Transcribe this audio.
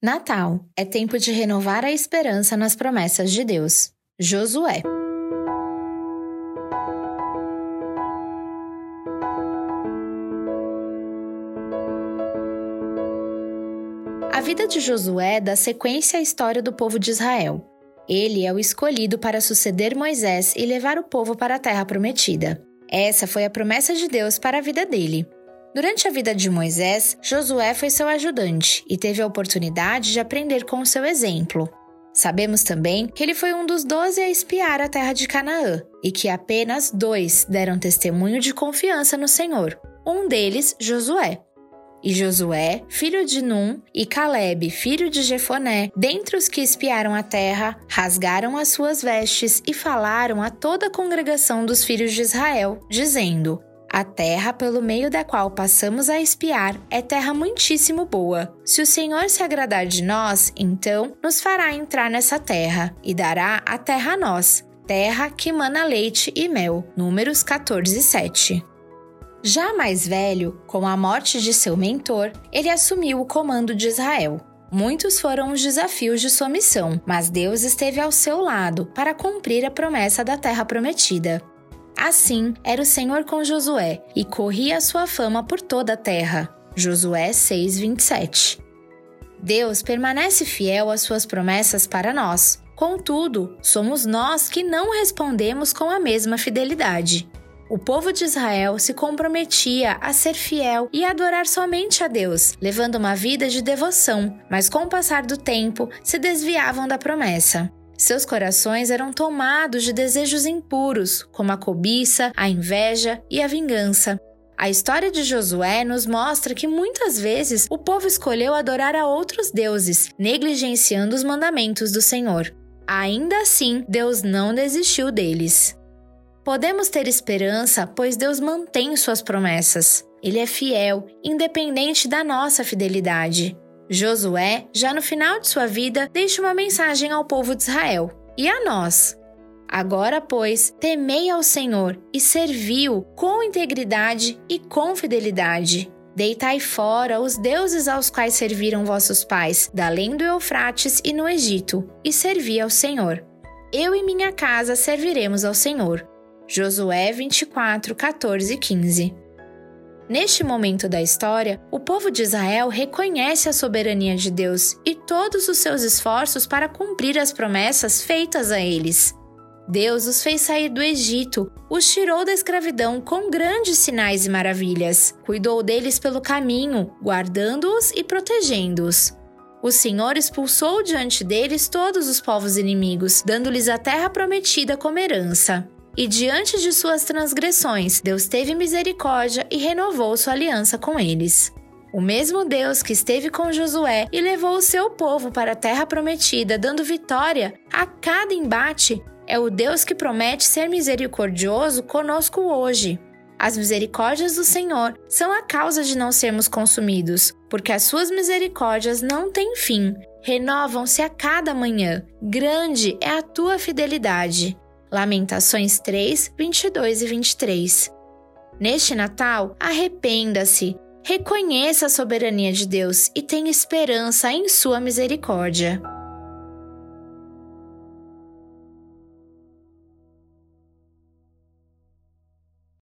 Natal é tempo de renovar a esperança nas promessas de Deus. Josué. A vida de Josué dá sequência à história do povo de Israel. Ele é o escolhido para suceder Moisés e levar o povo para a terra prometida. Essa foi a promessa de Deus para a vida dele. Durante a vida de Moisés, Josué foi seu ajudante e teve a oportunidade de aprender com o seu exemplo. Sabemos também que ele foi um dos doze a espiar a terra de Canaã e que apenas dois deram testemunho de confiança no Senhor. Um deles, Josué. E Josué, filho de Num, e Caleb, filho de Jefoné, dentre os que espiaram a terra, rasgaram as suas vestes e falaram a toda a congregação dos filhos de Israel, dizendo: a terra pelo meio da qual passamos a espiar é terra muitíssimo boa. Se o Senhor se agradar de nós, então nos fará entrar nessa terra e dará a terra a nós, terra que mana leite e mel. Números 14, 7. Já mais velho, com a morte de seu mentor, ele assumiu o comando de Israel. Muitos foram os desafios de sua missão, mas Deus esteve ao seu lado para cumprir a promessa da terra prometida. Assim era o Senhor com Josué, e corria a sua fama por toda a terra. Josué 6:27. Deus permanece fiel às suas promessas para nós. Contudo, somos nós que não respondemos com a mesma fidelidade. O povo de Israel se comprometia a ser fiel e adorar somente a Deus, levando uma vida de devoção, mas com o passar do tempo se desviavam da promessa. Seus corações eram tomados de desejos impuros, como a cobiça, a inveja e a vingança. A história de Josué nos mostra que muitas vezes o povo escolheu adorar a outros deuses, negligenciando os mandamentos do Senhor. Ainda assim, Deus não desistiu deles. Podemos ter esperança, pois Deus mantém suas promessas. Ele é fiel, independente da nossa fidelidade. Josué, já no final de sua vida, deixa uma mensagem ao povo de Israel e a nós. Agora, pois, temei ao Senhor e servi-o com integridade e com fidelidade. Deitai fora os deuses aos quais serviram vossos pais, da além do Eufrates e no Egito, e servi ao Senhor. Eu e minha casa serviremos ao Senhor. Josué 24, 14 e 15. Neste momento da história, o povo de Israel reconhece a soberania de Deus e todos os seus esforços para cumprir as promessas feitas a eles. Deus os fez sair do Egito, os tirou da escravidão com grandes sinais e maravilhas, cuidou deles pelo caminho, guardando-os e protegendo-os. O Senhor expulsou diante deles todos os povos inimigos, dando-lhes a terra prometida como herança. E diante de suas transgressões, Deus teve misericórdia e renovou sua aliança com eles. O mesmo Deus que esteve com Josué e levou o seu povo para a terra prometida, dando vitória a cada embate, é o Deus que promete ser misericordioso conosco hoje. As misericórdias do Senhor são a causa de não sermos consumidos, porque as suas misericórdias não têm fim, renovam-se a cada manhã. Grande é a tua fidelidade. Lamentações 3, 22 e 23. Neste Natal, arrependa-se, reconheça a soberania de Deus e tenha esperança em sua misericórdia.